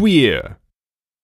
queer.